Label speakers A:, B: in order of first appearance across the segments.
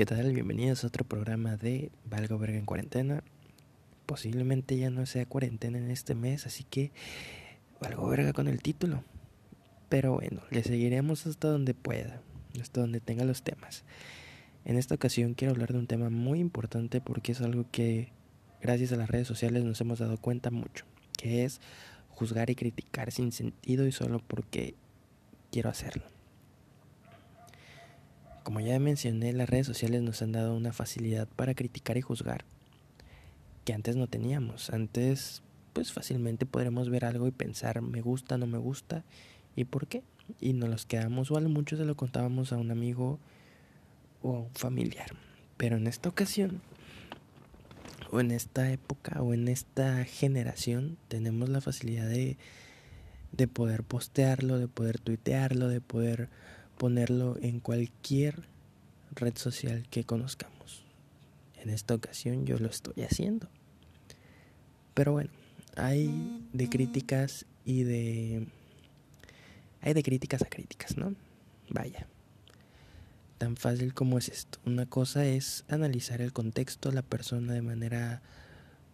A: ¿Qué tal? Bienvenidos a otro programa de Valgo Verga en Cuarentena. Posiblemente ya no sea cuarentena en este mes, así que Valgo Verga con el título. Pero bueno, le seguiremos hasta donde pueda, hasta donde tenga los temas. En esta ocasión quiero hablar de un tema muy importante porque es algo que gracias a las redes sociales nos hemos dado cuenta mucho, que es juzgar y criticar sin sentido y solo porque quiero hacerlo. Como ya mencioné, las redes sociales nos han dado una facilidad para criticar y juzgar que antes no teníamos. Antes, pues fácilmente podremos ver algo y pensar me gusta, no me gusta y por qué. Y nos los quedamos o a lo mucho se lo contábamos a un amigo o a un familiar. Pero en esta ocasión, o en esta época, o en esta generación, tenemos la facilidad de, de poder postearlo, de poder tuitearlo, de poder ponerlo en cualquier red social que conozcamos. En esta ocasión yo lo estoy haciendo. Pero bueno, hay de críticas y de... Hay de críticas a críticas, ¿no? Vaya. Tan fácil como es esto. Una cosa es analizar el contexto, la persona de manera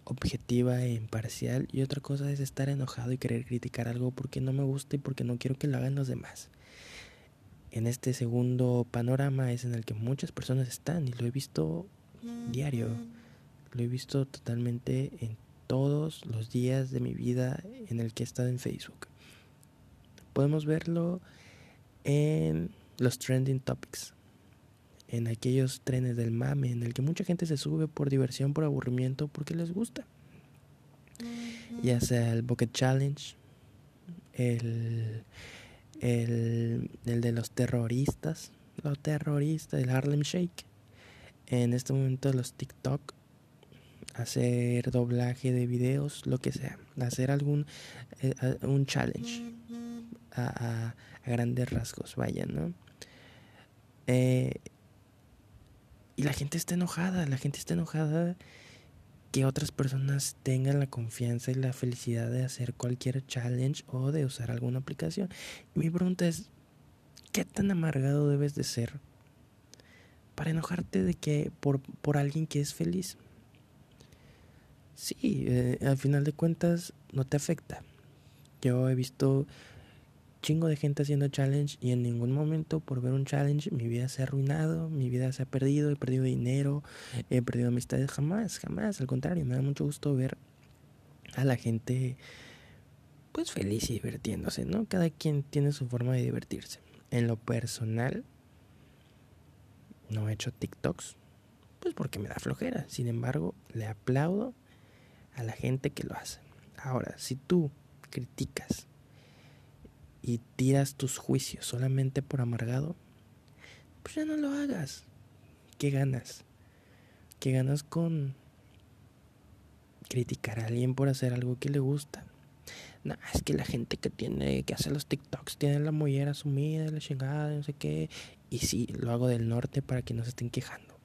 A: objetiva e imparcial y otra cosa es estar enojado y querer criticar algo porque no me gusta y porque no quiero que lo hagan los demás en este segundo panorama es en el que muchas personas están y lo he visto diario, lo he visto totalmente en todos los días de mi vida en el que he estado en Facebook. Podemos verlo en los trending topics, en aquellos trenes del mame, en el que mucha gente se sube por diversión, por aburrimiento, porque les gusta. Ya sea el Bucket Challenge, el el, el de los terroristas, los terroristas, el Harlem Shake. En este momento los TikTok, hacer doblaje de videos, lo que sea, hacer algún eh, un challenge a, grandes rasgos, vaya, ¿no? Eh, y la gente está enojada, la gente está enojada que otras personas tengan la confianza y la felicidad de hacer cualquier challenge o de usar alguna aplicación. Mi pregunta es, ¿qué tan amargado debes de ser para enojarte de que por, por alguien que es feliz? Sí, eh, al final de cuentas no te afecta. Yo he visto chingo de gente haciendo challenge y en ningún momento por ver un challenge mi vida se ha arruinado, mi vida se ha perdido, he perdido dinero, he perdido amistades, jamás, jamás, al contrario, me da mucho gusto ver a la gente pues feliz y divirtiéndose, ¿no? Cada quien tiene su forma de divertirse. En lo personal, no he hecho TikToks, pues porque me da flojera. Sin embargo, le aplaudo a la gente que lo hace. Ahora, si tú criticas y tiras tus juicios solamente por amargado, pues ya no lo hagas. ¿Qué ganas? ¿Qué ganas con criticar a alguien por hacer algo que le gusta? No, es que la gente que tiene, que hace los TikToks, tiene la mollera sumida, la chingada, no sé qué. Y sí, lo hago del norte para que no se estén quejando.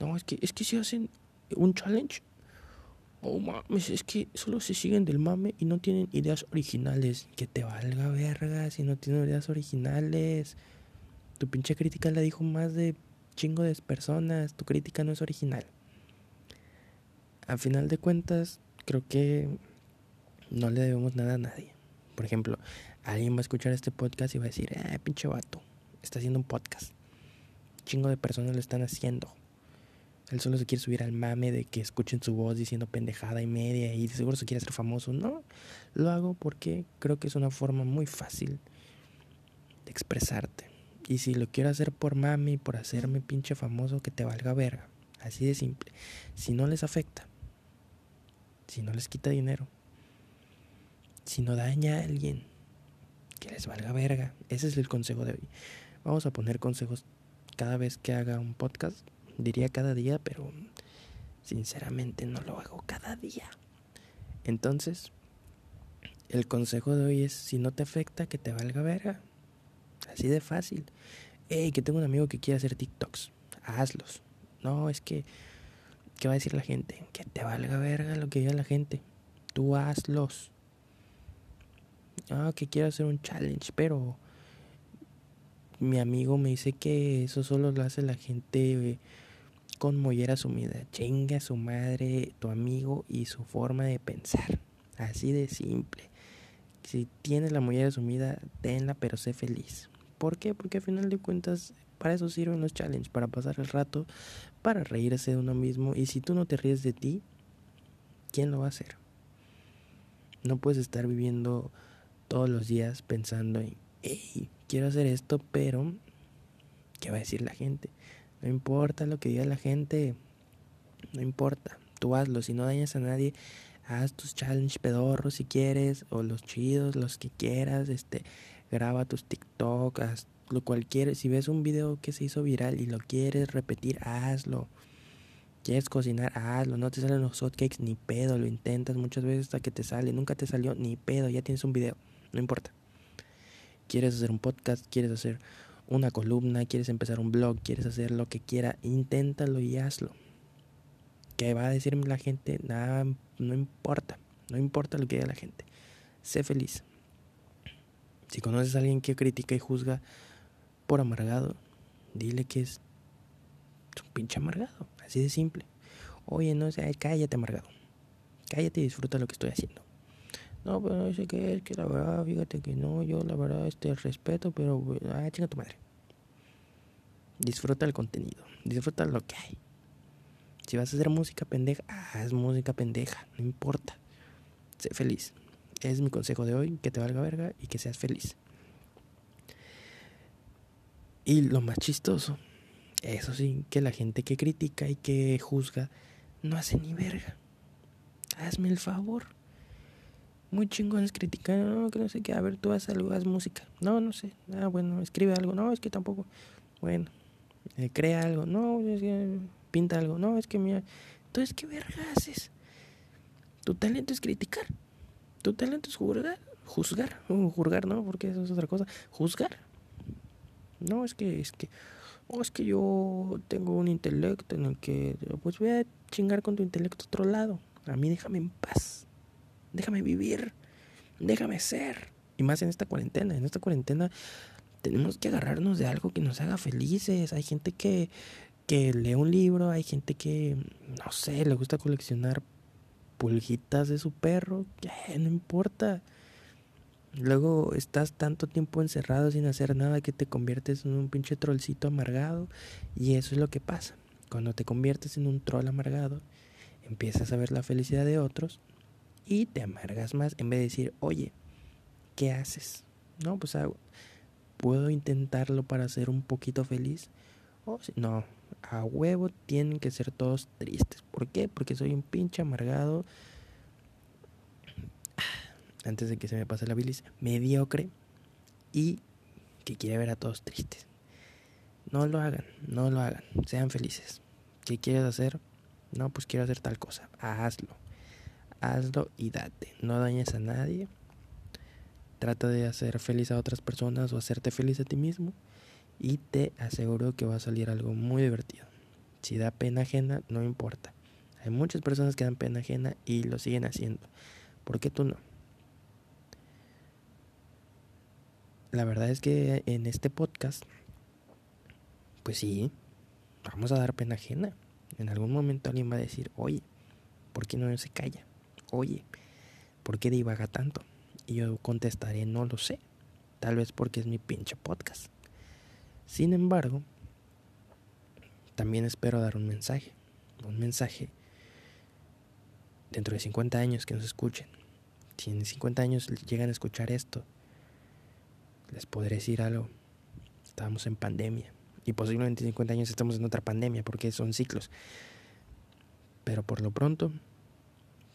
A: No, es que, es que si hacen un challenge, Oh mames, es que solo se siguen del mame y no tienen ideas originales. Que te valga verga si no tienen ideas originales. Tu pinche crítica la dijo más de chingo de personas. Tu crítica no es original. Al final de cuentas, creo que no le debemos nada a nadie. Por ejemplo, alguien va a escuchar este podcast y va a decir, eh, pinche vato, está haciendo un podcast. Chingo de personas lo están haciendo. Él solo se quiere subir al mame de que escuchen su voz diciendo pendejada y media y seguro se quiere hacer famoso. No, lo hago porque creo que es una forma muy fácil de expresarte. Y si lo quiero hacer por mami, por hacerme pinche famoso, que te valga verga. Así de simple. Si no les afecta, si no les quita dinero, si no daña a alguien, que les valga verga. Ese es el consejo de hoy. Vamos a poner consejos cada vez que haga un podcast diría cada día, pero sinceramente no lo hago cada día. Entonces, el consejo de hoy es, si no te afecta, que te valga verga. Así de fácil. Hey, que tengo un amigo que quiere hacer TikToks. Hazlos. No, es que, ¿qué va a decir la gente? Que te valga verga lo que diga la gente. Tú hazlos. Ah, que quiero hacer un challenge, pero mi amigo me dice que eso solo lo hace la gente eh, con mollera sumida. Chinga su madre, tu amigo y su forma de pensar. Así de simple. Si tienes la mollera sumida, tenla, pero sé feliz. ¿Por qué? Porque al final de cuentas, para eso sirven los challenges, para pasar el rato, para reírse de uno mismo. Y si tú no te ríes de ti, ¿quién lo va a hacer? No puedes estar viviendo todos los días pensando en, hey, quiero hacer esto, pero ¿qué va a decir la gente? No importa lo que diga la gente, no importa, tú hazlo, si no dañas a nadie, haz tus challenge pedorros si quieres, o los chidos, los que quieras, este, graba tus TikTok, haz lo cualquier, si ves un video que se hizo viral y lo quieres repetir, hazlo. Quieres cocinar, hazlo, no te salen los hotcakes ni pedo, lo intentas muchas veces hasta que te sale, nunca te salió ni pedo, ya tienes un video, no importa. Quieres hacer un podcast, quieres hacer una columna, quieres empezar un blog, quieres hacer lo que quiera, inténtalo y hazlo. ¿Qué va a decirme la gente? Nada, no importa, no importa lo que diga la gente. Sé feliz. Si conoces a alguien que critica y juzga por amargado, dile que es un pinche amargado, así de simple. Oye, no, sé, cállate amargado. Cállate y disfruta lo que estoy haciendo. No, pero no sé qué es, que la verdad, fíjate que no, yo la verdad, este, respeto, pero, ah, chinga tu madre. Disfruta el contenido, disfruta lo que hay. Si vas a hacer música pendeja, haz música pendeja, no importa. Sé feliz. Es mi consejo de hoy, que te valga verga y que seas feliz. Y lo más chistoso, eso sí, que la gente que critica y que juzga no hace ni verga. Hazme el favor muy chingones criticando, no, que no sé qué, a ver, tú haz algo, haz música. No, no sé, ah, bueno, escribe algo, no, es que tampoco, bueno, eh, crea algo, no, es que pinta algo, no, es que mira, entonces, ¿qué verga haces? Tu talento es criticar, tu talento es juzgar, juzgar, juzgar, no, porque eso es otra cosa, juzgar. No, es que, es que, oh, es que yo tengo un intelecto en el que, pues voy a chingar con tu intelecto otro lado, a mí déjame en paz déjame vivir, déjame ser. Y más en esta cuarentena, en esta cuarentena tenemos que agarrarnos de algo que nos haga felices. Hay gente que, que lee un libro, hay gente que, no sé, le gusta coleccionar pulguitas de su perro, no importa. Luego estás tanto tiempo encerrado sin hacer nada que te conviertes en un pinche trollcito amargado. Y eso es lo que pasa. Cuando te conviertes en un troll amargado, empiezas a ver la felicidad de otros y te amargas más en vez de decir, oye, ¿qué haces? No, pues puedo intentarlo para ser un poquito feliz. O si, no, a huevo tienen que ser todos tristes. ¿Por qué? Porque soy un pinche amargado. Antes de que se me pase la bilis, mediocre y que quiere ver a todos tristes. No lo hagan, no lo hagan, sean felices. ¿Qué quieres hacer? No, pues quiero hacer tal cosa. Hazlo hazlo y date. No dañes a nadie. Trata de hacer feliz a otras personas o hacerte feliz a ti mismo. Y te aseguro que va a salir algo muy divertido. Si da pena ajena, no importa. Hay muchas personas que dan pena ajena y lo siguen haciendo. ¿Por qué tú no? La verdad es que en este podcast, pues sí, vamos a dar pena ajena. En algún momento alguien va a decir, oye, ¿por qué no se calla? Oye, ¿por qué divaga tanto? Y yo contestaré, no lo sé. Tal vez porque es mi pinche podcast. Sin embargo, también espero dar un mensaje. Un mensaje dentro de 50 años que nos escuchen. Si en 50 años llegan a escuchar esto, les podré decir algo. Estamos en pandemia. Y posiblemente en 50 años estamos en otra pandemia porque son ciclos. Pero por lo pronto,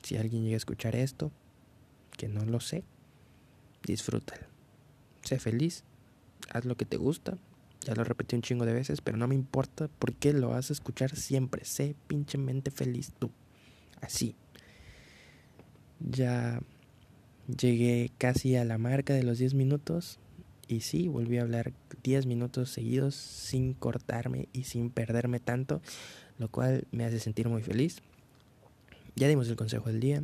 A: si alguien llega a escuchar esto, que no lo sé, disfrútalo. Sé feliz, haz lo que te gusta. Ya lo repetí un chingo de veces, pero no me importa porque lo vas a escuchar siempre. Sé pinchemente feliz tú. Así. Ya llegué casi a la marca de los 10 minutos. Y sí, volví a hablar 10 minutos seguidos sin cortarme y sin perderme tanto, lo cual me hace sentir muy feliz. Ya dimos el consejo del día.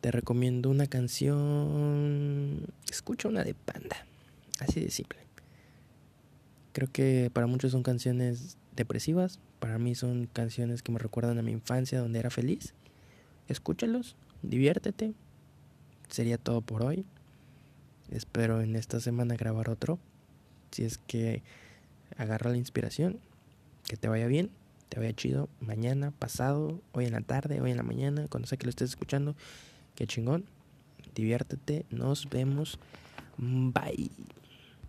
A: Te recomiendo una canción. Escucha una de Panda. Así de simple. Creo que para muchos son canciones depresivas, para mí son canciones que me recuerdan a mi infancia donde era feliz. Escúchalos, diviértete. Sería todo por hoy. Espero en esta semana grabar otro. Si es que agarra la inspiración, que te vaya bien, te vaya chido mañana, pasado, hoy en la tarde, hoy en la mañana, cuando sea que lo estés escuchando. Qué chingón. Diviértete. Nos vemos. Bye.